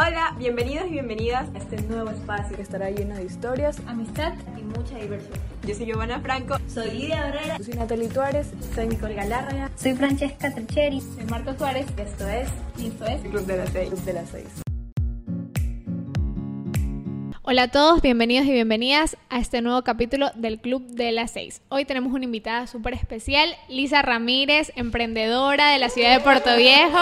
Hola, bienvenidos y bienvenidas a este nuevo espacio que estará lleno de historias, amistad y mucha diversión. Yo soy Giovanna Franco, soy Lidia Barrera, yo soy Natalie Tuárez, soy Nicole Galárraga, soy Francesca Tricheri, soy Marco Suárez y esto es esto es Club de las Seis. Club de las Seis. Hola a todos, bienvenidos y bienvenidas a este nuevo capítulo del Club de las Seis. Hoy tenemos una invitada súper especial, Lisa Ramírez, emprendedora de la ciudad de Puerto Viejo.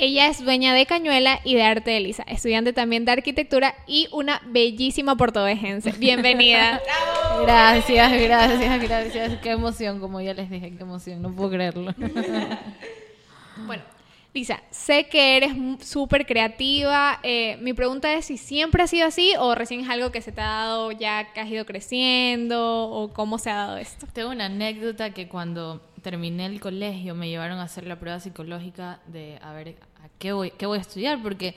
Ella es dueña de Cañuela y de Arte de Lisa, estudiante también de arquitectura y una bellísima portovejense. Bienvenida. gracias, gracias, gracias. Qué emoción, como ya les dije, qué emoción, no puedo creerlo. bueno, Lisa, sé que eres súper creativa. Eh, mi pregunta es si siempre ha sido así o recién es algo que se te ha dado ya que has ido creciendo o cómo se ha dado esto. Tengo una anécdota que cuando terminé el colegio me llevaron a hacer la prueba psicológica de a ver a qué voy, qué voy a estudiar porque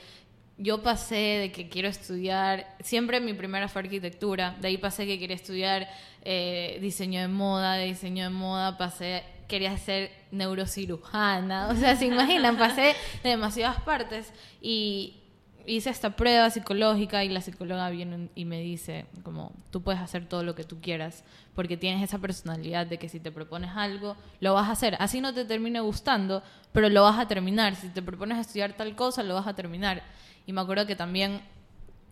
yo pasé de que quiero estudiar, siempre mi primera fue arquitectura, de ahí pasé que quería estudiar eh, diseño de moda, de diseño de moda pasé quería ser neurocirujana, o sea, se imaginan, pasé de demasiadas partes y hice esta prueba psicológica y la psicóloga viene y me dice como tú puedes hacer todo lo que tú quieras porque tienes esa personalidad de que si te propones algo lo vas a hacer. Así no te termine gustando pero lo vas a terminar. Si te propones estudiar tal cosa lo vas a terminar. Y me acuerdo que también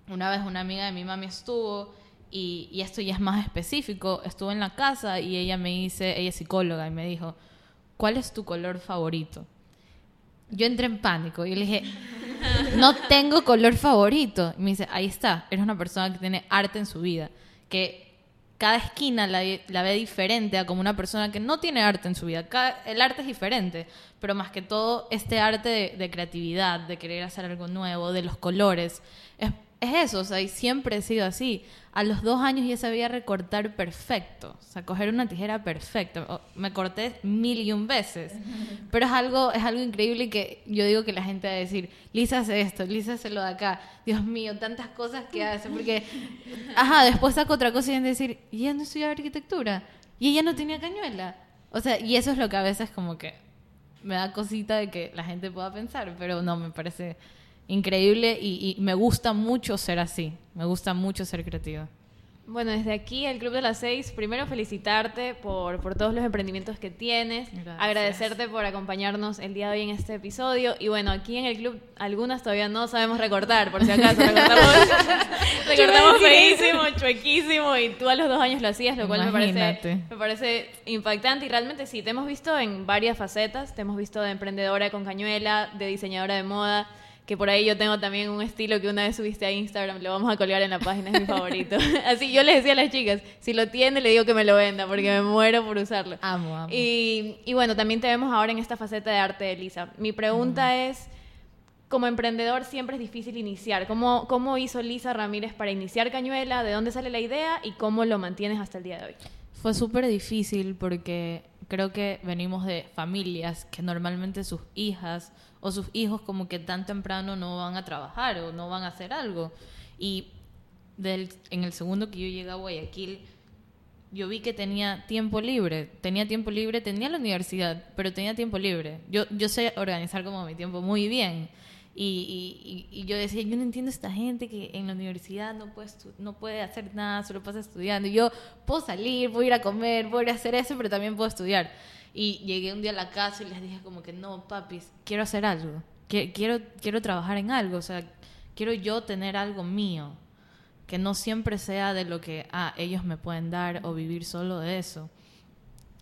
una vez una amiga de mi mami estuvo y, y, esto ya es más específico, estuve en la casa y ella me dice, ella es psicóloga, y me dijo, ¿cuál es tu color favorito? Yo entré en pánico y le dije, no tengo color favorito. Y me dice, ahí está, eres una persona que tiene arte en su vida, que cada esquina la, ve diferente a como una persona que no tiene arte en su vida. el arte es diferente, pero más que todo este arte de, de creatividad, de querer hacer algo nuevo, de los colores, es es eso, o sea, y siempre he sido así. A los dos años ya sabía recortar perfecto, o sea, coger una tijera perfecta. Me corté mil y un veces, pero es algo, es algo increíble que yo digo que la gente va a decir, Lisa hace esto, Lisa hace lo de acá. Dios mío, tantas cosas que hace, porque, ajá, después saco otra cosa y van a decir, y ella no estudiaba arquitectura, y ella no tenía cañuela. O sea, y eso es lo que a veces como que me da cosita de que la gente pueda pensar, pero no, me parece increíble y, me gusta mucho ser así, me gusta mucho ser creativa. Bueno, desde aquí, el Club de las Seis, primero felicitarte por, por todos los emprendimientos que tienes, agradecerte por acompañarnos el día de hoy en este episodio y bueno, aquí en el club algunas todavía no sabemos recortar, por si acaso, recortamos, recortamos feísimo, chuequísimo y tú a los dos años lo hacías, lo cual me parece, me parece impactante y realmente sí, te hemos visto en varias facetas, te hemos visto de emprendedora con cañuela, de diseñadora de moda, que por ahí yo tengo también un estilo que una vez subiste a Instagram, lo vamos a colgar en la página, es mi favorito. Así yo les decía a las chicas, si lo tiene, le digo que me lo venda, porque me muero por usarlo. Amo, amo. Y, y bueno, también te vemos ahora en esta faceta de arte de Lisa. Mi pregunta es, como emprendedor siempre es difícil iniciar. ¿Cómo, ¿Cómo hizo Lisa Ramírez para iniciar Cañuela? ¿De dónde sale la idea? ¿Y cómo lo mantienes hasta el día de hoy? Fue súper difícil porque creo que venimos de familias que normalmente sus hijas o sus hijos como que tan temprano no van a trabajar o no van a hacer algo. Y del, en el segundo que yo llegué a Guayaquil, yo vi que tenía tiempo libre, tenía tiempo libre, tenía la universidad, pero tenía tiempo libre. Yo, yo sé organizar como mi tiempo muy bien. Y, y, y, yo decía, yo no entiendo esta gente que en la universidad no puede, no puede hacer nada, solo pasa estudiando. Y yo puedo salir, puedo ir a comer, puedo ir a hacer eso, pero también puedo estudiar. Y llegué un día a la casa y les dije como que no, papis, quiero hacer algo. Quiero, quiero trabajar en algo. O sea, quiero yo tener algo mío. Que no siempre sea de lo que ah, ellos me pueden dar o vivir solo de eso.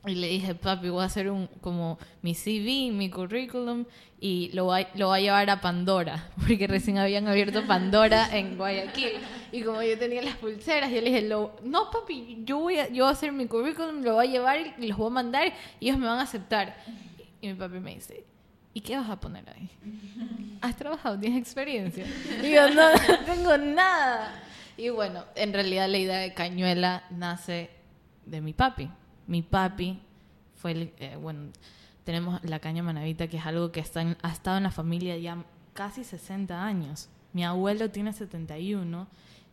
Y le dije, papi, voy a hacer un, como mi CV, mi currículum, y lo voy, lo voy a llevar a Pandora, porque recién habían abierto Pandora en Guayaquil. Y como yo tenía las pulseras, yo le dije, no, papi, yo voy, a, yo voy a hacer mi currículum, lo voy a llevar y los voy a mandar, y ellos me van a aceptar. Y mi papi me dice, ¿y qué vas a poner ahí? ¿Has trabajado? ¿Tienes experiencia? Y yo, no, no tengo nada. Y bueno, en realidad la idea de Cañuela nace de mi papi mi papi fue el, eh, bueno, tenemos la caña manavita, que es algo que está ha estado en la familia ya casi 60 años. Mi abuelo tiene 71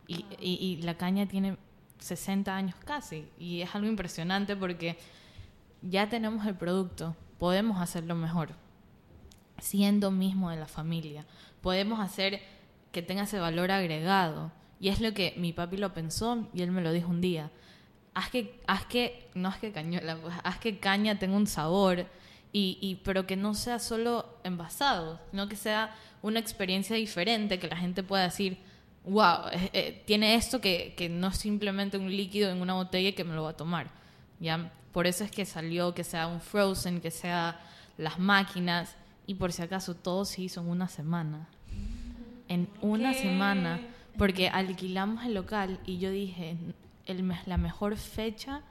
y, y, y la caña tiene 60 años casi. Y es algo impresionante porque ya tenemos el producto, podemos hacerlo mejor. siendo mismo de la familia. Podemos hacer que tenga ese valor agregado. Y es lo que mi papi lo pensó y él me lo dijo un día. Haz que, haz que no es que cañuela, pues, haz que caña tenga un sabor, y, y, pero que no sea solo envasado, sino que sea una experiencia diferente, que la gente pueda decir, wow, eh, eh, tiene esto que, que, no es simplemente un líquido en una botella y que me lo va a tomar. ¿ya? Por eso es que salió que sea un frozen, que sea las máquinas, y por si acaso todo se hizo en una semana. En una semana, porque alquilamos el local y yo dije, el, la mejor fecha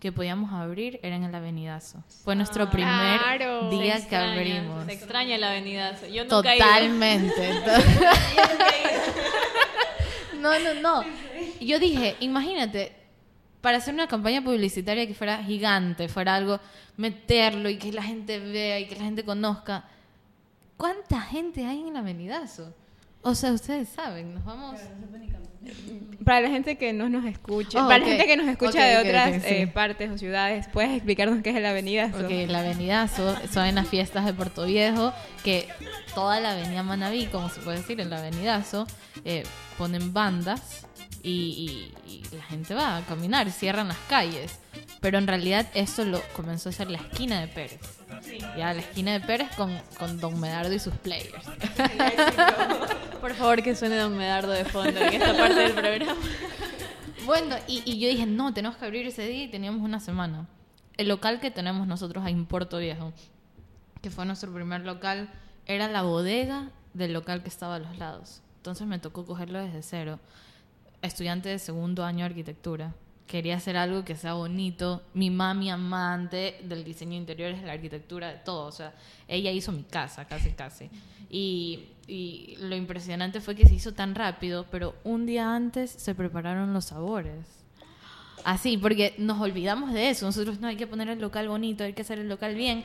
que podíamos abrir era en el Avenidazo. Fue nuestro primer Claro. día que abrimos. Se extraña el avenidazo. Yo nunca he ido. Totalmente. no, no, no. Yo dije, imagínate, para hacer una campaña publicitaria que fuera gigante, fuera algo, meterlo y que la gente vea y que la gente conozca. ¿Cuánta gente hay en el Avenidazo? O sea, ustedes saben, nos vamos... Para la gente que no nos escucha, Oh, para ok. la gente que nos escucha Ok, de ok, otras ok, sí. eh, partes o ciudades, ¿puedes explicarnos qué es el Avenidazo? Porque el Avenidazo son en las fiestas de Puerto Viejo, que toda la avenida Manaví, como se puede decir, el Avenidazo, eh, ponen bandas y, y- y la gente va a caminar, cierran las calles. Pero en realidad esto lo comenzó a ser la esquina de Pérez. Ya, la esquina de Pérez con, con Don Medardo y sus players. Por favor, que suene Don Medardo de fondo en esta parte del programa. Bueno, y, y yo dije, no, tenemos que abrir ese día y teníamos una semana. El local que tenemos nosotros ahí en Puerto Viejo, que fue nuestro primer local, era la bodega del local que estaba a los lados. Entonces me tocó cogerlo desde cero. Estudiante de segundo año de arquitectura. Quería hacer algo que sea bonito. Mi mami amante del diseño de interiores, de la arquitectura, de todo. O sea, ella hizo mi casa, casi, casi. Y, y lo impresionante fue que se hizo tan rápido, pero un día antes se prepararon los sabores. Así, porque nos olvidamos de eso. Nosotros no hay que poner el local bonito, hay que hacer el local bien.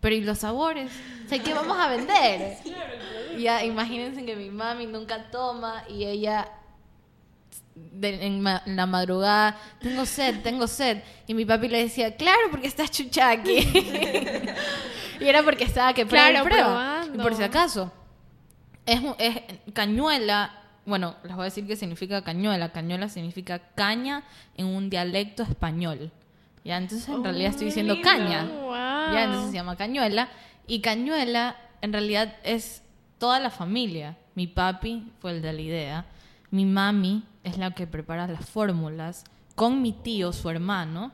Pero ¿y los sabores? O sea, ¿qué vamos a vender? Ya, imagínense que mi mami nunca toma y ella de- en, ma- en la madrugada, tengo sed, tengo sed. Y mi papi le decía, claro, porque estás chuchaqui. y era porque estaba que prueba Claro, prueba. probando. Y por si acaso, es, es cañuela. Bueno, les voy a decir qué significa cañuela. Cañuela significa caña en un dialecto español. Ya, entonces en realidad estoy diciendo caña. Wow. Ya, entonces se llama Cañuela. Y Cañuela en realidad es toda la familia. Mi papi fue el de la idea. Mi mami es la que prepara las fórmulas. Con mi tío, su hermano.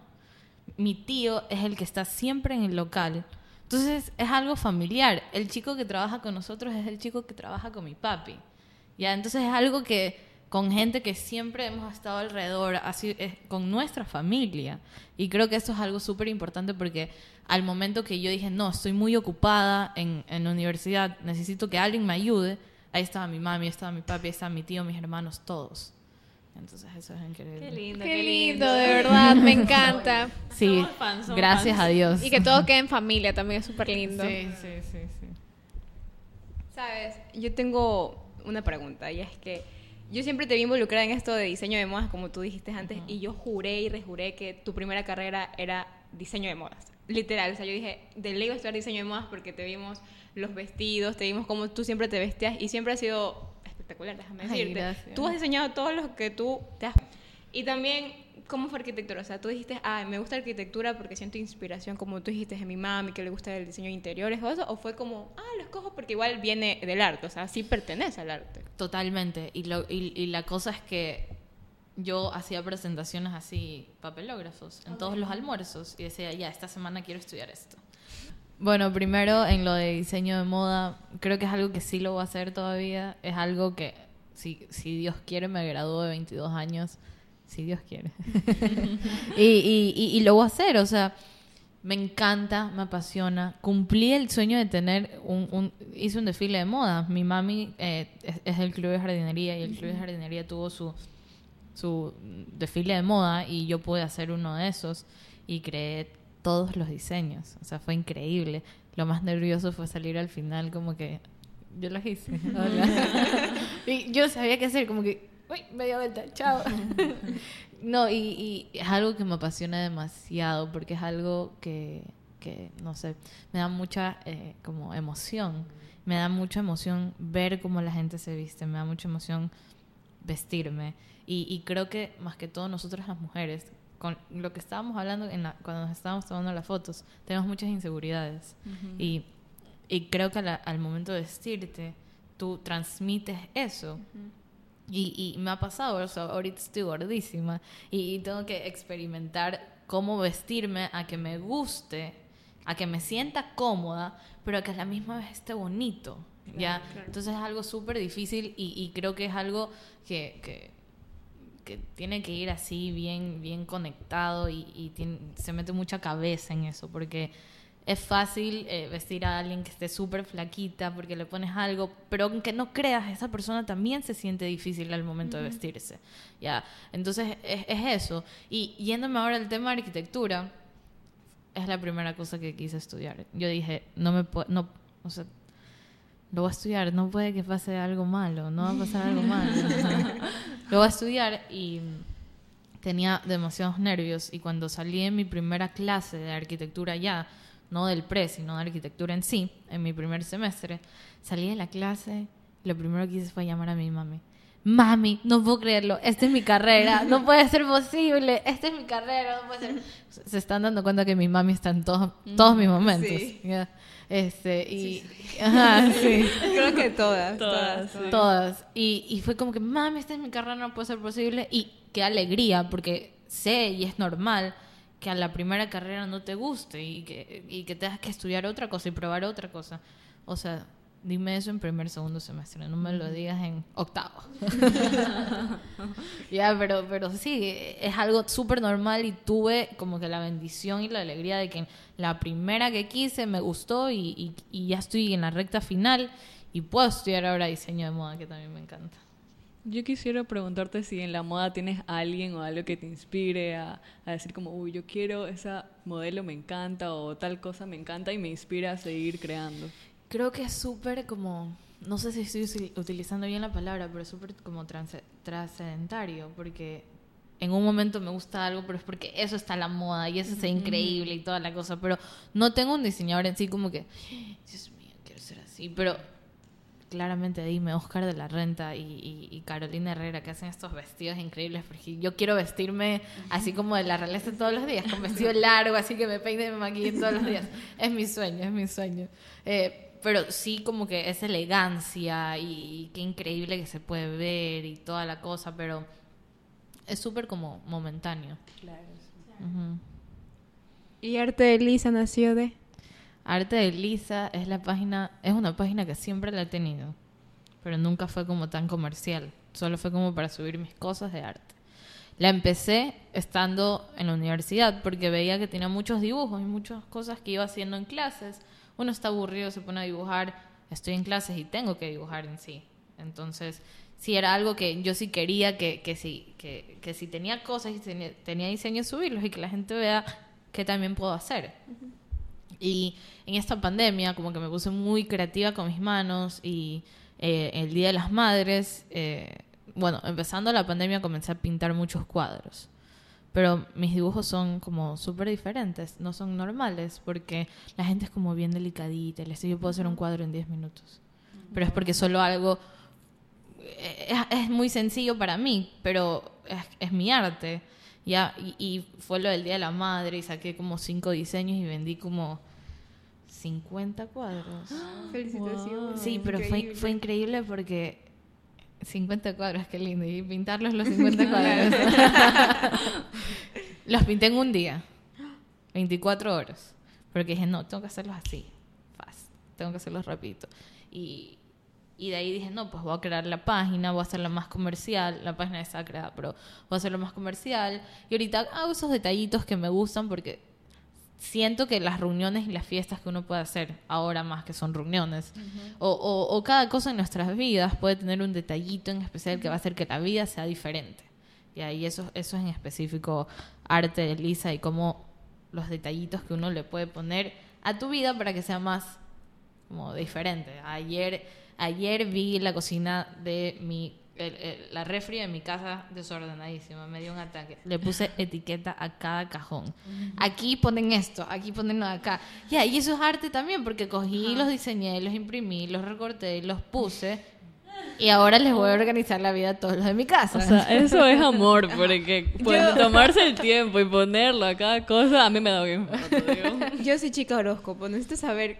Mi tío es el que está siempre en el local. Entonces es algo familiar. El chico que trabaja con nosotros es el chico que trabaja con mi papi. Ya, entonces es algo que con gente que siempre hemos estado alrededor, así con nuestra familia. Y creo que esto es algo súper importante porque al momento que yo dije, no, estoy muy ocupada en, en la universidad, necesito que alguien me ayude, ahí estaba mi mami, estaba mi papi, estaba mi tío, mis hermanos, todos. Entonces eso es increíble. Qué lindo, Qué lindo, de verdad, me encanta. Sí, Somos fans, somos gracias fans. a Dios. Y que todo quede en familia también es súper lindo. Sí, sí, sí, sí. Sabes, yo tengo una pregunta y es que yo siempre te vi involucrada en esto de diseño de modas, como tú dijiste antes, y yo juré y rejuré que tu primera carrera era diseño de modas. Literal, o sea, yo dije, de ley voy a estudiar diseño de modas porque te vimos los vestidos, te vimos cómo tú siempre te vestías y siempre ha sido espectacular, déjame Ay, decirte. gracias. Tú has diseñado todo lo que tú te has... Y también, ¿cómo fue arquitectura? O sea, tú dijiste, ah, me gusta arquitectura porque siento inspiración, como tú dijiste, de mi mami, que le gusta el diseño de interiores o eso, o fue como, ah, lo escojo porque igual viene del arte, o sea, sí pertenece al arte. Totalmente. Y, lo, y, y la cosa es que yo hacía presentaciones así, papelógrafos, en todos los almuerzos y decía, ya, esta semana quiero estudiar esto. Bueno, primero en lo de diseño de moda, creo que es algo que sí lo voy a hacer todavía. Es algo que, si, si Dios quiere, me gradúo de 22 años. Si Dios quiere. y, y, y, y lo voy a hacer, o sea, me encanta, me apasiona. Cumplí el sueño de tener un, un hice un desfile de moda. Mi mami eh, es, es del club de jardinería y el club de jardinería tuvo su su desfile de moda y yo pude hacer uno de esos y creé todos los diseños. O sea, fue increíble. Lo más nervioso fue salir al final como que yo los hice. Hola. y yo sabía qué hacer, como que, uy, media vuelta, chao. no, y, y es algo que me apasiona demasiado porque es algo que que, no sé, me da mucha eh, como emoción. Me da mucha emoción ver cómo la gente se viste, me da mucha emoción vestirme. Y, y creo que más que todo nosotros las mujeres, con lo que estábamos hablando en la, cuando nos estábamos tomando las fotos, tenemos muchas inseguridades. y, y creo que la- al momento de vestirte, tú transmites eso. Y, y me ha pasado, o sea, ahorita estoy gordísima y, y tengo que experimentar cómo vestirme a que me guste, a que me sienta cómoda, pero a que a la misma vez esté bonito. ¿ya? Entonces es algo súper difícil y, y creo que es algo que, que, que tiene que ir así bien, bien conectado y, y tiene- se mete mucha cabeza en eso, porque es fácil eh, vestir a alguien que esté súper flaquita porque le pones algo, pero aunque no creas, esa persona también se siente difícil al momento de vestirse. ¿ya? Entonces es, es eso. Y yéndome ahora al tema de arquitectura, es la primera cosa que quise estudiar. Yo dije, no me puedo, no, o sea, lo voy a estudiar, no puede que pase algo malo, no va a pasar algo malo. lo voy a estudiar y tenía demasiados nervios y cuando salí en mi primera clase de arquitectura ya, no del pre, sino de arquitectura en sí, en mi primer semestre, salí de la clase y lo primero que hice fue llamar a mi mami. Mami, no puedo creerlo, esta es mi carrera, no puede ser posible, esta es mi carrera, no puede ser. Se están dando cuenta que mi mami está en todos, todos mis momentos. sí. ¿ya? Este, y, ajá, sí. Creo que todas, todas. todas. Todas. Y, y fue como que, mami, esta es mi carrera, no puede ser posible. Y qué alegría, porque sé y es normal que a la primera carrera no te guste y que, y que tengas que estudiar otra cosa y probar otra cosa. O sea, dime eso en primer, segundo semestre, no me lo digas en octavo. ya, pero, pero sí, es algo súper normal y tuve como que la bendición y la alegría de que la primera que quise me gustó y, y, y ya estoy en la recta final y puedo estudiar ahora diseño de moda, que también me encanta. Yo quisiera preguntarte si en la moda tienes a alguien o algo que te inspire a, a decir como, uy, yo quiero esa modelo me encanta o tal cosa me encanta y me inspira a seguir creando. Creo que es súper como, no sé si estoy utilizando bien la palabra, pero es súper como trascendentario, porque en un momento me gusta algo, pero es porque eso está a la moda y eso está increíble y toda la cosa, pero no tengo un diseñador en sí como que, Dios mío, quiero ser así, pero claramente dime Oscar de la Renta y, y- y Carolina Herrera que hacen estos vestidos increíbles porque yo quiero vestirme así como de la realeza todos los días con vestido largo así que me peine y me maquille todos los días. Es mi sueño es mi sueño. Eh, pero sí como que es elegancia y, y qué increíble que se puede ver y toda la cosa pero es súper como momentáneo Ujú. ¿Y Arte de Lisa nació de? Arte de Lisa es la página, es una página que siempre la he tenido, pero nunca fue como tan comercial, solo fue como para subir mis cosas de arte. La empecé estando en la universidad porque veía que tenía muchos dibujos y muchas cosas que iba haciendo en clases. Uno está aburrido, se pone a dibujar, estoy en clases y tengo que dibujar en sí. Entonces, sí era algo que yo sí quería que, que, sí, que, que si tenía cosas y tenía, tenía diseño, subirlos y que la gente vea qué también puedo hacer. Y en esta pandemia, como que me puse muy creativa con mis manos y eh, el Día de las Madres, eh, bueno, empezando la pandemia comencé a pintar muchos cuadros. Pero mis dibujos son como súper diferentes, no son normales, porque la gente es como bien delicadita. Les digo, yo puedo hacer un cuadro en 10 minutos. Pero es porque solo algo eh, es, es muy sencillo para mí, pero es, es mi arte. Ya, y, y fue lo del Día de la Madre y saqué como cinco diseños y vendí como 50 cuadros. Felicitaciones. Sí, pero fue, fue increíble porque 50 cuadros, qué lindo. Y pintarlos los 50 cuadros. los pinté en un día, 24 horas. Porque dije, no, tengo que hacerlos así, fast. Tengo que hacerlos rapidito. Y, y de ahí dije, no, pues voy a crear la página, voy a hacerla más comercial. La página está creada, pero voy a hacerlo más comercial. Y ahorita hago esos detallitos que me gustan porque siento que las reuniones y las fiestas que uno puede hacer ahora más que son reuniones o, o- o cada cosa en nuestras vidas puede tener un detallito en especial que va a hacer que la vida sea diferente. Y ahí eso eso es en específico arte de Lisa y cómo los detallitos que uno le puede poner a tu vida para que sea más como diferente. Ayer ayer vi la cocina de mi el- el- la refri de mi casa desordenadísima, me dio un ataque. Le puse etiqueta a cada cajón. Aquí ponen esto, aquí ponen acá. Ya, y eso es arte también, porque cogí, los diseñé, los imprimí, los recorté, los puse. Y ahora les voy a organizar la vida a todos los de mi casa. O sea, eso es amor, porque pues, tomarse el tiempo y ponerlo a cada cosa, a mí me da bien. Yo soy chica horóscopo, necesito saber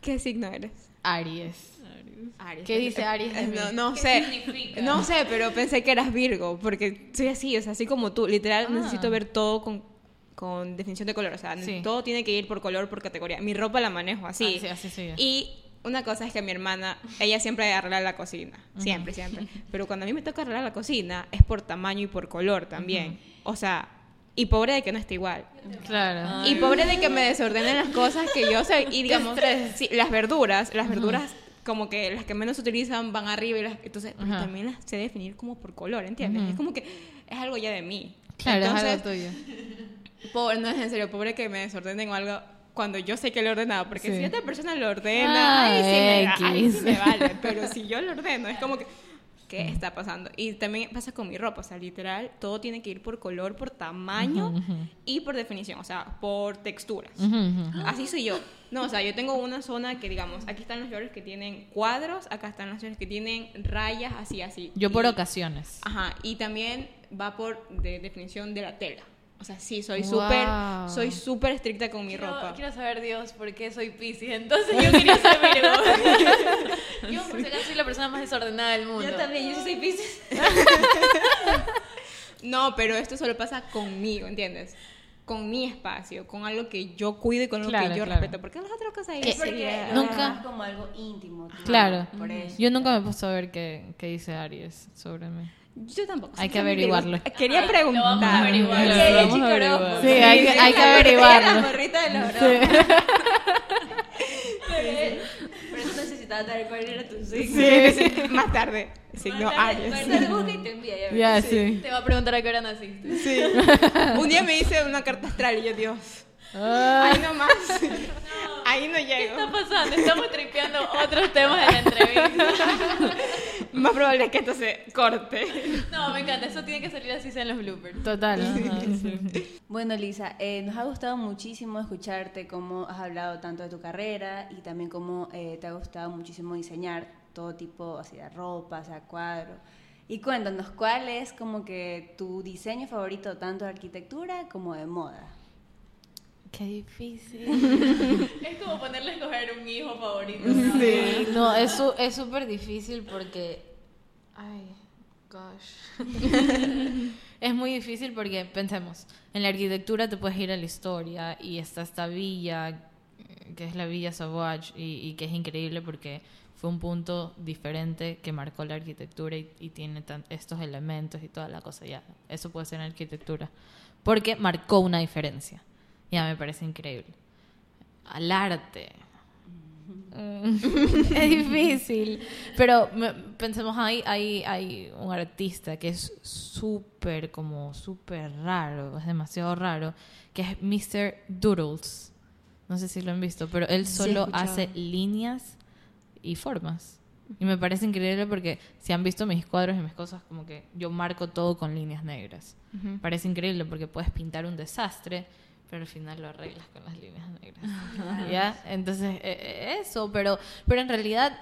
qué signo eres. Aries. Aries. ¿Qué dice Aries de Eh, mí? No, no ¿Qué sé. significa? No sé, pero pensé que eras Virgo, porque soy así, o sea, así como tú. Literal, Ah. necesito ver todo con, con definición de color. O sea, Sí. todo tiene que ir por color, por categoría. Mi ropa la manejo así. Así, así soy yo. Y una cosa es que mi hermana, ella siempre arregla la cocina. Siempre, siempre. Pero cuando a mí me toca arreglar la cocina, es por tamaño y por color también. O sea, y pobre de que no esté igual. Claro. Y pobre de que me desordenen las cosas que yo sé. Y digamos, sí, las verduras, las verduras como que las que menos se utilizan van arriba y las entonces Ajá. también las sé definir como por color, ¿entiendes? Es como que es algo ya de mí. Claro, entonces, es algo tuyo. pobre, no es en serio, pobre que me desordenen o algo cuando yo sé que lo he ordenado, porque Sí. si otra persona lo ordena, Ah, ay, sí me, ay, sí me vale, pero si yo lo ordeno, es como que ¿qué está pasando? Y también pasa con mi ropa, o sea, literal, todo tiene que ir por color, por tamaño y por definición, o sea, por texturas. Así soy yo. No, o sea, yo tengo una zona que, digamos, aquí están los shorts que tienen cuadros, acá están los shorts que tienen rayas, así, así. Yo por ocasiones. Ajá, y también va por de definición de la tela. O sea, sí, soy Wow. súper, soy súper estricta con mi Quiero, ropa. quiero saber, Dios, por qué soy Pisces. Entonces yo quería Virgo. yo, por si acaso, soy la persona más desordenada del mundo. Yo también, yo sí soy Pisces. No, pero esto solo pasa conmigo, ¿entiendes? Con mi espacio, con algo que yo cuido y con lo Claro, que yo claro. respeto. Porque las otras cosas ahí Porque Nunca- como algo íntimo. Claro. Por eso. Yo nunca me he puesto a ver qué, qué dice Aries sobre mí. Yo tampoco. Hay que averiguarlo. Quería preguntar. vamos a averiguar. Sí, hay que- hay que averiguarlo. La morrita de los Por eso necesitaba saber cuál era tu signo. Sí, sí, más tarde. Signo Aries. busca y te envía, ya sí. Te va a preguntar a qué hora naciste. Sí. Un día me hice una carta astral y yo, Dios. Ah, Ahí nomás. Ahí no ¿Qué llego. está pasando? Estamos tripeando otros temas de la entrevista. Más probable es que esto se corte. No, me encanta. Eso tiene que salir así sea en los bloopers. total. ajá. Bueno, Lisa, eh, nos ha gustado muchísimo escucharte cómo has hablado tanto de tu carrera y también cómo eh, te ha gustado muchísimo diseñar todo tipo así de ropa, o sea, cuadro. Y cuéntanos, ¿cuál es como que tu diseño favorito tanto de arquitectura como de moda? Qué difícil. Es como ponerle a escoger un hijo favorito. Sí. No, es su- es súper difícil porque. Ay, gosh. es muy difícil porque, pensemos, en la arquitectura te puedes ir a la historia y está esta villa, que es la Villa Sauvage, y, y que es increíble porque fue un punto diferente que marcó la arquitectura y, y tiene tan- estos elementos y toda la cosa. Ya, eso puede ser en arquitectura. Porque marcó una diferencia. Ya me parece increíble. Al arte. Es difícil. Pero pensemos, hay, hay, hay un artista que es súper, como súper raro, es demasiado raro, que es Mr. Doodles. No sé si lo han visto, pero él solo hace líneas y formas. Y me parece increíble porque si han visto mis cuadros y mis cosas, como que yo marco todo con líneas negras. Parece increíble porque puedes pintar un desastre, pero al final lo arreglas con las líneas negras. ¿Ya? Entonces, eh, eh, eso, pero, pero en realidad,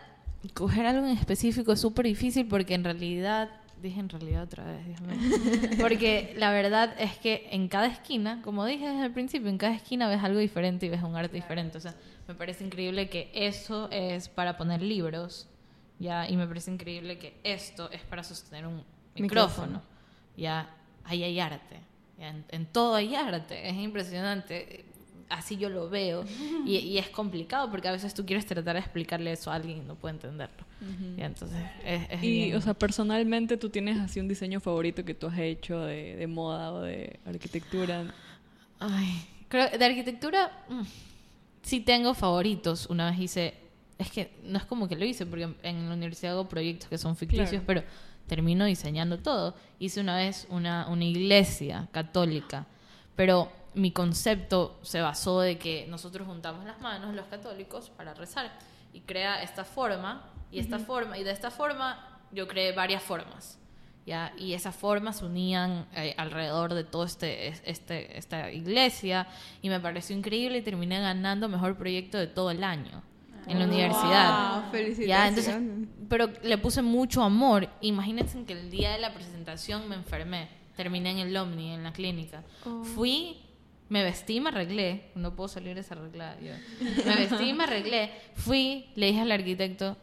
coger algo en específico es súper difícil porque en realidad, dije en realidad otra vez, Dios mío. Porque la verdad es que en cada esquina, como dije desde el principio, en cada esquina ves algo diferente y ves un arte diferente. O sea, me parece increíble que eso es para poner libros, ¿ya? Y me parece increíble que esto es para sostener un micrófono, ¿ya? Ahí hay arte. En, en todo hay arte. Es impresionante. Así yo lo veo. Y, y es complicado porque a veces tú quieres tratar de explicarle eso a alguien y no puede entenderlo. ¿ya? Entonces, es, es Y, bien- o sea, personalmente, ¿tú tienes así un diseño favorito que tú has hecho de, de moda o de arquitectura? Ay, creo de arquitectura mm, sí tengo favoritos. Una vez hice, es que no es como que lo hice, porque en la universidad hago proyectos que son ficticios, Claro. pero termino diseñando todo. Hice una vez una, una iglesia católica, pero mi concepto se basó de que nosotros juntamos las manos, los católicos, para rezar. Y crea esta forma, y esta forma, y de esta forma yo creé varias formas. ¿ya? Y esas formas se unían eh, alrededor de toda este, es- este, esta iglesia y me pareció increíble y terminé ganando mejor proyecto de todo el año en la universidad. Wow. Ya, entonces, pero le puse mucho amor. Imagínense que el día de la presentación me enfermé. Terminé en el Omni, en la clínica. Fui, me vestí, me arreglé. No puedo salir desarreglada yo. Me vestí, me arreglé. Fui, le dije al arquitecto,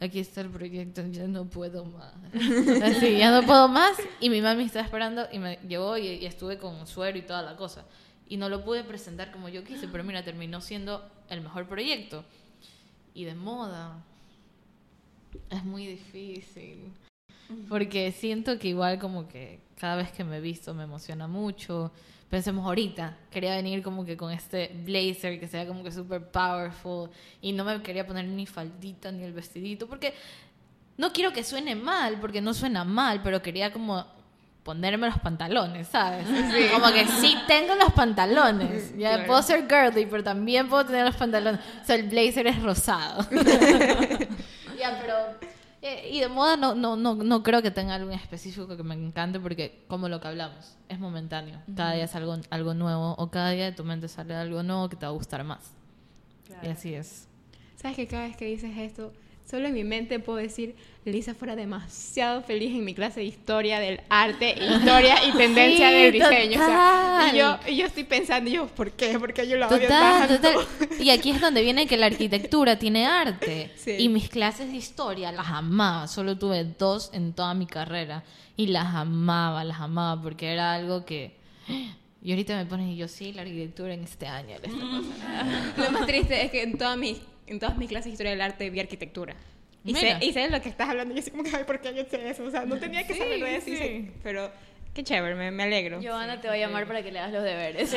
aquí está el proyecto, ya no puedo más. Así, ya no puedo más. Y mi mami estaba esperando y me llevó y, y estuve con suero y toda la cosa. Y no lo pude presentar como yo quise, pero mira, terminó siendo el mejor proyecto. Y de moda, es muy difícil. Porque siento que igual como que cada vez que me he visto me emociona mucho. Pensemos ahorita, quería venir como que con este blazer que sea como que super powerful y no me quería poner ni faldita ni el vestidito porque no quiero que suene mal, porque no suena mal, pero quería como ponerme los pantalones, ¿sabes? Como que sí tengo los pantalones. Ya Claro. puedo ser girly, pero también puedo tener los pantalones. O sea, el blazer es rosado. ya, pero eh, y de moda no, no, no, no creo que tenga algo en específico que me encante porque como lo que hablamos, es momentáneo. Cada día es algo, algo nuevo o cada día de tu mente sale algo nuevo que te va a gustar más. Y así es. ¿Sabes que cada vez que dices esto, solo en mi mente puedo decir, Lisa fuera demasiado feliz en mi clase de historia del arte, historia y tendencia Sí, del diseño. O sea, total. y, yo, y yo estoy pensando, yo, ¿por qué? Porque yo lo odio Total, tanto. total. Y aquí es donde viene que la arquitectura tiene arte. Sí. Y mis clases de historia las amaba. Solo tuve dos en toda mi carrera. Y las amaba, las amaba, porque era algo que... Y ahorita me pones y yo, sí, la arquitectura en este año. pasando". Lo más triste es que en todas mis, en todas mis clases de historia del arte vi arquitectura. Y sé, y sé de lo que estás hablando. Y yo así como que, ay, ¿por qué yo sé eso? O sea, no tenía que Sí, saber de eso. sí. sé- Pero qué chévere, me, me alegro. Giovanna te va a llamar para que le hagas los deberes. Sí,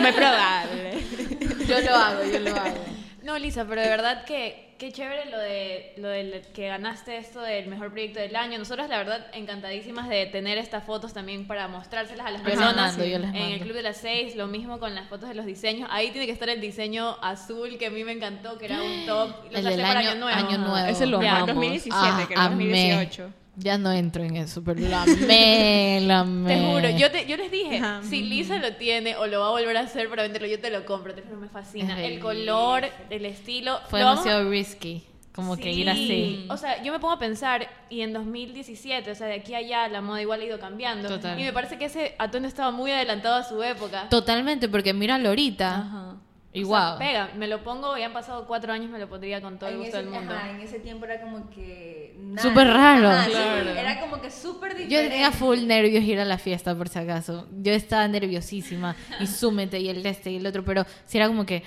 muy probable. Yo lo hago, yo lo hago. No, Lisa, pero de verdad que qué chévere lo de lo del que ganaste esto del mejor proyecto del año. Nosotros la verdad encantadísimas de tener estas fotos también para mostrárselas a las Yo personas mando, yo les en el. Club de las Seis, lo mismo con las fotos de los diseños. Ahí tiene que estar el diseño azul que a mí me encantó, que era un top. Lo El del para año, año nuevo. año nuevo. Ese lo Ya, amamos. 2017, Ah, que era amé. 2018. Ya no entro en eso, pero lo amé, lo amé. Te juro, yo, te, yo les dije, Ajá. si Lisa lo tiene o lo va a volver a hacer para venderlo, yo te lo compro, te juro, me fascina. Es El color, el estilo. Fue vamos- demasiado risky. Como que ir así. O sea, yo me pongo a pensar, y en 2017, o sea, de aquí a allá, la moda igual ha ido cambiando. Total. Y me parece que ese atuendo estaba muy adelantado a su época. Totalmente, porque míralo ahorita. Ajá. Y O sea, wow. pega, me lo pongo y han pasado cuatro años, me lo pondría con todo el en, gusto ese, del mundo. ajá, en ese tiempo era como que... nada. Súper raro. Ajá, sí, Claro. Era como que súper Yo diferente. tenía full nervios ir a la fiesta, por si acaso. Yo estaba nerviosísima. Y súmete, y el este, y el otro. Pero si era como que.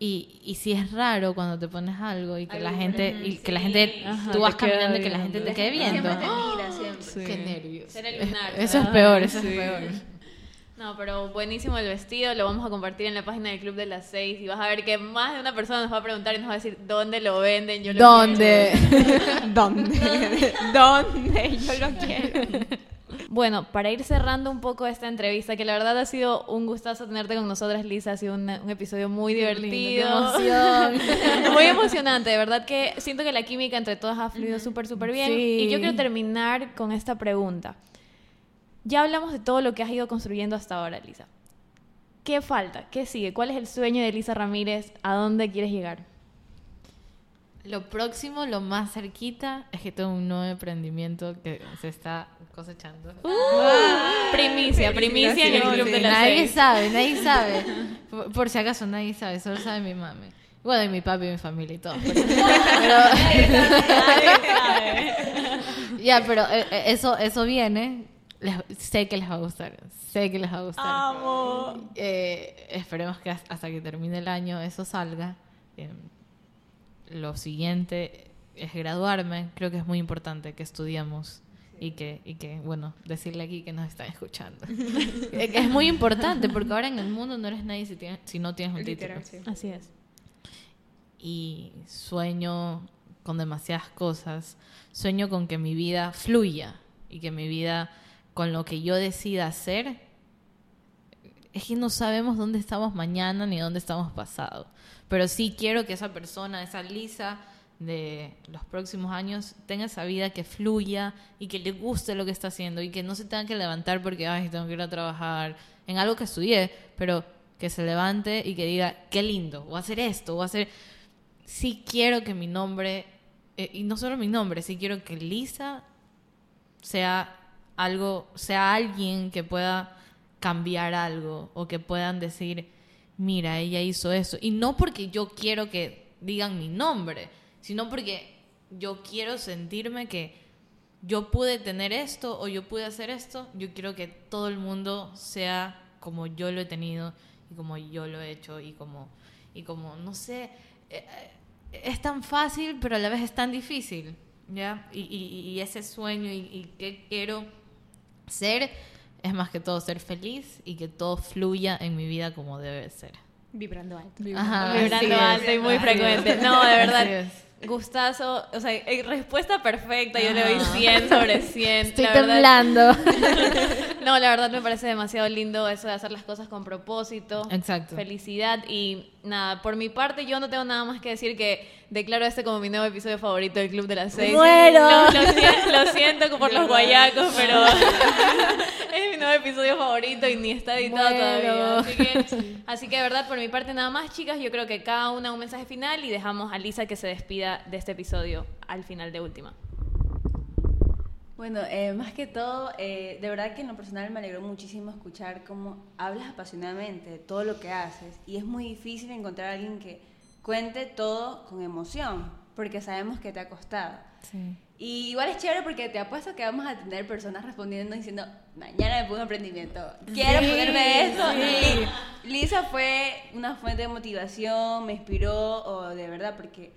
Y, y si es raro cuando te pones algo y que la Algo gente. diferente, Y que la sí. gente. Ajá, tú vas caminando y que la gente te quede viendo. Siempre te mira, siempre. Sí. Qué nervios. Ser el lunar. Eso es peor, eso sí. es peor. No, pero buenísimo el vestido, lo vamos a compartir en la página del Club de las Seis y vas a ver que más de una persona nos va a preguntar y nos va a decir dónde lo venden. Yo lo ¿Dónde? ¿Dónde? ¿Dónde? Yo lo quiero. Bueno, para ir cerrando un poco esta entrevista, que la verdad ha sido un gustazo tenerte con nosotras, Lisa. Ha sido una- un episodio muy divertido. Qué emoción. muy emocionante, de verdad que siento que la química entre todas ha fluido súper, súper bien. Sí. Y yo quiero terminar con esta pregunta. Ya hablamos de todo lo que has ido construyendo hasta ahora, Lisa. ¿Qué falta? ¿Qué sigue? ¿Cuál es el sueño de Lisa Ramírez? ¿A dónde quieres llegar? Lo próximo, lo más cerquita, es que tengo un nuevo emprendimiento que se está cosechando. primicia, primicia en el Club de las nadie Seis. sabe, nadie sabe. Por, por si acaso nadie sabe, solo sabe mi mami. Bueno, y mi papi y mi familia y todo. Pero, pero- ya, pero eh, eh, eso, eso viene. Les- sé que les va a gustar. Sé que les va a gustar. Amo. Eh, esperemos que has- hasta que termine el año eso salga. Eh, lo siguiente es graduarme. Creo que es muy importante que estudiemos y que, y que, bueno, decirle aquí que nos están escuchando. Eh, es muy importante porque ahora en el mundo no eres nadie si, tienes- si no tienes un título. Literal, sí. Así es. Y sueño con demasiadas cosas. Sueño con que mi vida fluya y que mi vida, con lo que yo decida hacer, es que no sabemos dónde estamos mañana ni dónde estamos pasado. Pero sí quiero que esa persona, esa Lisa de los próximos años tenga esa vida que fluya y que le guste lo que está haciendo y que no se tenga que levantar porque, ay, tengo que ir a trabajar en algo que estudié, pero que se levante y que diga, qué lindo, voy a hacer esto, voy a hacer... Sí quiero que mi nombre, eh, y no solo mi nombre, sí quiero que Lisa sea algo, sea alguien que pueda cambiar algo o que puedan decir, mira, ella hizo eso. Y no porque yo quiero que digan mi nombre, sino porque yo quiero sentirme que yo pude tener esto o yo pude hacer esto. Yo quiero que todo el mundo sea como yo lo he tenido y como yo lo he hecho y como, y como no sé, eh, eh, es tan fácil pero a la vez es tan difícil, ¿ya? Y, y, ese sueño y, y qué quiero ser es más que todo ser feliz y que todo fluya en mi vida como debe ser. Vibrando alto. Ajá, Vibrando alto y muy frecuente. No, de Así verdad. Gustazo, o sea, eh, respuesta perfecta, yo le doy 100 sobre 100. Estoy la verdad. temblando. No, la verdad me parece demasiado lindo eso de hacer las cosas con propósito. Exacto. Felicidad y nada, por mi parte yo no tengo nada más que decir que declaro este como mi nuevo episodio favorito del Club de las Seis. ¡Muero! Lo, lo lo siento por los guayacos, pero nuevo episodio favorito y ni está editado Muero. todavía. Así que, así que de verdad, por mi parte nada más, chicas, yo creo que cada una un mensaje final y dejamos a Lisa que se despida de este episodio al final de última. Bueno, eh, más que todo, eh, de verdad que en lo personal me alegró muchísimo escuchar cómo hablas apasionadamente de todo lo que haces y es muy difícil encontrar a alguien que cuente todo con emoción, porque sabemos que te ha costado. Y igual es chévere porque te apuesto que vamos a tener personas respondiendo diciendo, mañana me pongo emprendimiento, quiero ponerme esto. Y Lisa fue una fuente de motivación, me inspiró, o de verdad, porque,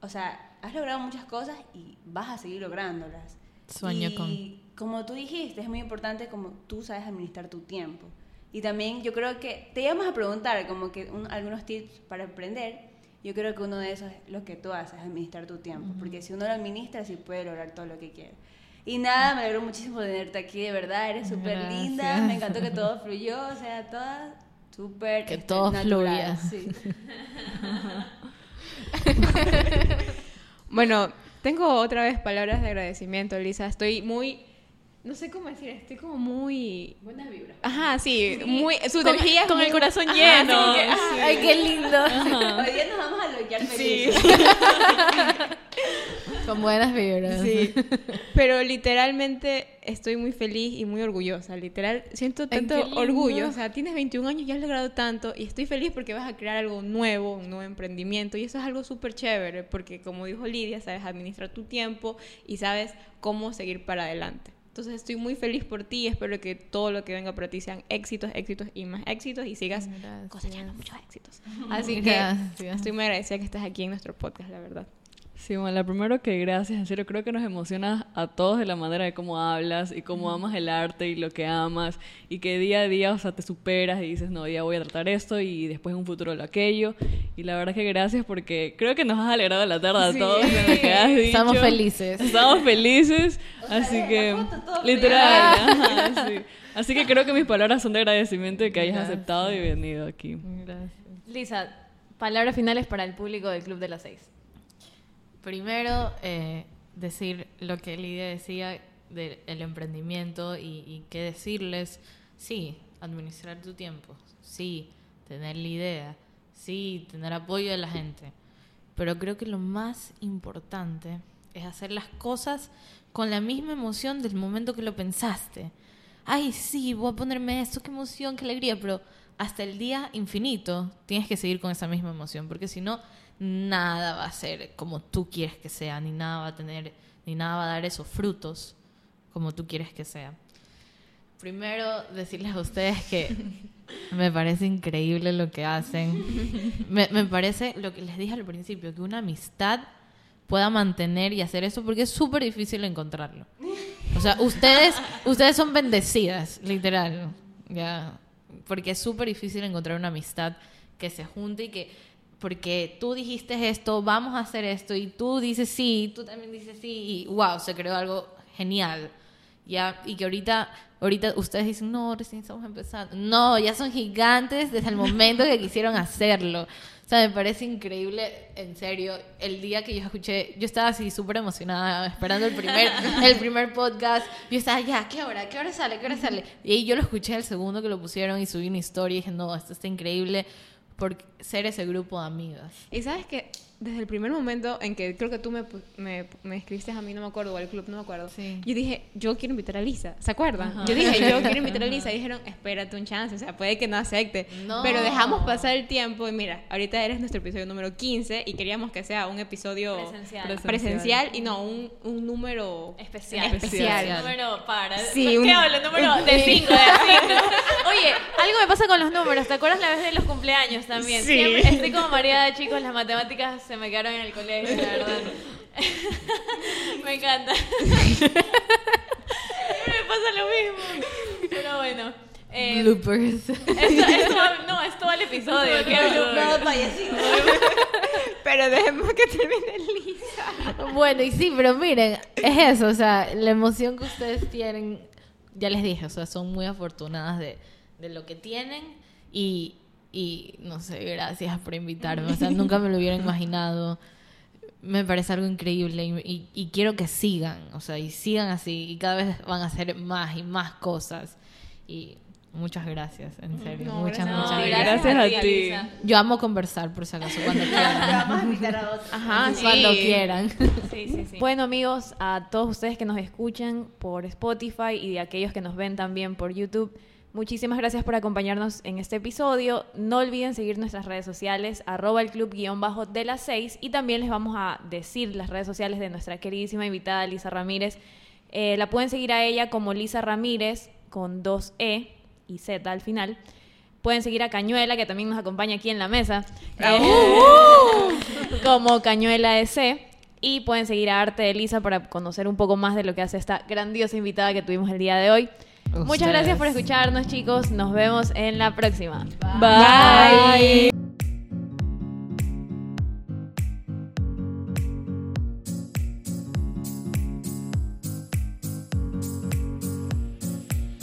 o sea, has logrado muchas cosas y vas a seguir lográndolas. Sueño y con- como tú dijiste, es muy importante como tú sabes administrar tu tiempo. Y también yo creo que te íbamos a preguntar como que un- algunos tips para emprender. Yo creo que uno de esos es lo que tú haces, administrar tu tiempo. Porque si uno lo administra, sí puede lograr todo lo que quiere. Y nada, me alegro muchísimo de tenerte aquí, de verdad, eres súper linda. Me encantó que todo fluyó, o sea, toda súper... Que todo natural, fluya. sí. Bueno, tengo otra vez palabras de agradecimiento, Lisa. Estoy muy, no sé cómo decir, estoy como muy... Buenas vibras. Ajá, sí, muy... Su Con- energía es con el corazón Ajá, lleno. que, ah, Ay, qué lindo. Hoy día nos vamos a bloquear Sí. felices. Con buenas vibras. Sí, pero literalmente estoy muy feliz y muy orgullosa. Literal, siento tanto orgullo. O sea, tienes 21 años y has logrado tanto y estoy feliz porque vas a crear algo nuevo, un nuevo emprendimiento y eso es algo súper chévere porque como dijo Lidia, sabes administrar tu tiempo y sabes cómo seguir para adelante. Entonces estoy muy feliz por ti y espero que todo lo que venga para ti sean éxitos, éxitos y más éxitos y sigas Gracias. cosechando muchos éxitos. Así que Gracias. estoy muy agradecida que estés aquí en nuestro podcast, la verdad. Sí, bueno, la primero que gracias, en serio, creo que nos emociona a todos de la manera de cómo hablas y cómo amas el arte y lo que amas y que día a día, o sea, te superas y dices, no, día voy a tratar esto y después en un futuro lo aquello. Y la verdad que gracias porque creo que nos has alegrado la tarde a todos que has dicho. Estamos felices. Estamos felices, así que literal, ajá, sí. Así que creo que mis palabras son de agradecimiento de que hayas aceptado y venido aquí. Gracias. Lisa, palabras finales para el público del Club de las Seis. Primero, eh, decir lo que Lidia decía del el emprendimiento y, y qué decirles. Sí, administrar tu tiempo. Sí, tener la idea. Sí, tener apoyo de la gente. Pero creo que lo más importante es hacer las cosas con la misma emoción del momento que lo pensaste. Ay, sí, voy a ponerme esto, qué emoción, qué alegría, pero hasta el día infinito tienes que seguir con esa misma emoción, porque si no, nada va a ser como tú quieres que sea, ni nada va a tener, ni nada va a dar esos frutos como tú quieres que sea. Primero, decirles a ustedes que me parece increíble lo que hacen. Me, me parece lo que les dije al principio, que una amistad pueda mantener y hacer eso, porque es súper difícil encontrarlo. O sea, ustedes, ustedes son bendecidas, literal. Ya. Porque es súper difícil encontrar una amistad que se junte y que. Porque tú dijiste esto, vamos a hacer esto, y tú dices sí, y tú también dices sí, y wow, se creó algo genial. Ya, y que ahorita, ahorita ustedes dicen, no, recién estamos empezando. No, ya son gigantes desde el momento que quisieron hacerlo. O sea, me parece increíble, en serio, el día que yo escuché, yo estaba así súper emocionada, esperando el primer, el primer podcast. Yo estaba, ya, ¿qué hora? ¿Qué hora sale? ¿Qué hora sale? Y ahí yo lo escuché el segundo que lo pusieron y subí una historia y dije, no, esto está increíble por ser ese grupo de amigas. Y sabes que desde el primer momento en que creo que tú me, pu- me, me escribiste a mí, no me acuerdo, o al club, no me acuerdo. Sí. Yo dije, yo quiero invitar a Lisa. ¿Se acuerdan? Yo dije, yo quiero invitar a Lisa. Y dijeron, espérate un chance, o sea, puede que no acepte. No. Pero dejamos pasar el tiempo y mira, ahorita eres nuestro episodio número 15 y queríamos que sea un episodio Presencial. presencial y no un, un número Especial. especial. Número para. Sí, ¿Qué un- hablo? Número de 5, de 5. Oye, algo me pasa con los números. ¿Te acuerdas la vez de los cumpleaños también? Sí. Siempre estoy como mareada, chicos. Las matemáticas se me quedaron en el colegio, la verdad. me encanta. Me pasa lo mismo. Pero bueno. Eh, Bloopers. esto, esto va- no, es todo el episodio. ¿Qué? Pero dejemos que termine Lisa. Bueno, y sí, pero miren, es eso, o sea, la emoción que ustedes tienen, ya les dije, o sea, son muy afortunadas de, de lo que tienen y, y, no sé, gracias por invitarme, o sea, nunca me lo hubiera imaginado. Me parece algo increíble y, y- y quiero que sigan, o sea, y sigan así y cada vez van a hacer más y más cosas. Y muchas gracias, en serio, No, muchas, gracias muchas a ti. gracias. Gracias a ti. Yo amo conversar, por si acaso, cuando quieran. Vamos a invitar a otros. Ajá, sí. Cuando quieran. Sí, sí, sí. Bueno, amigos, a todos ustedes que nos escuchan por Spotify y de aquellos que nos ven también por YouTube, muchísimas gracias por acompañarnos en este episodio. No olviden seguir nuestras redes sociales, arroba el club guion bajo de las seis, y también les vamos a decir las redes sociales de nuestra queridísima invitada Lisa Ramírez. Eh, la pueden seguir a ella como Lisa Ramírez con dos E y Z al final. Pueden seguir a Cañuela, que también nos acompaña aquí en la mesa. Eh, como Cañuela EC. Y pueden seguir a Arte de Lisa para conocer un poco más de lo que hace esta grandiosa invitada que tuvimos el día de hoy. Muchas gracias por escucharnos, chicos. Nos vemos en la próxima. Bye.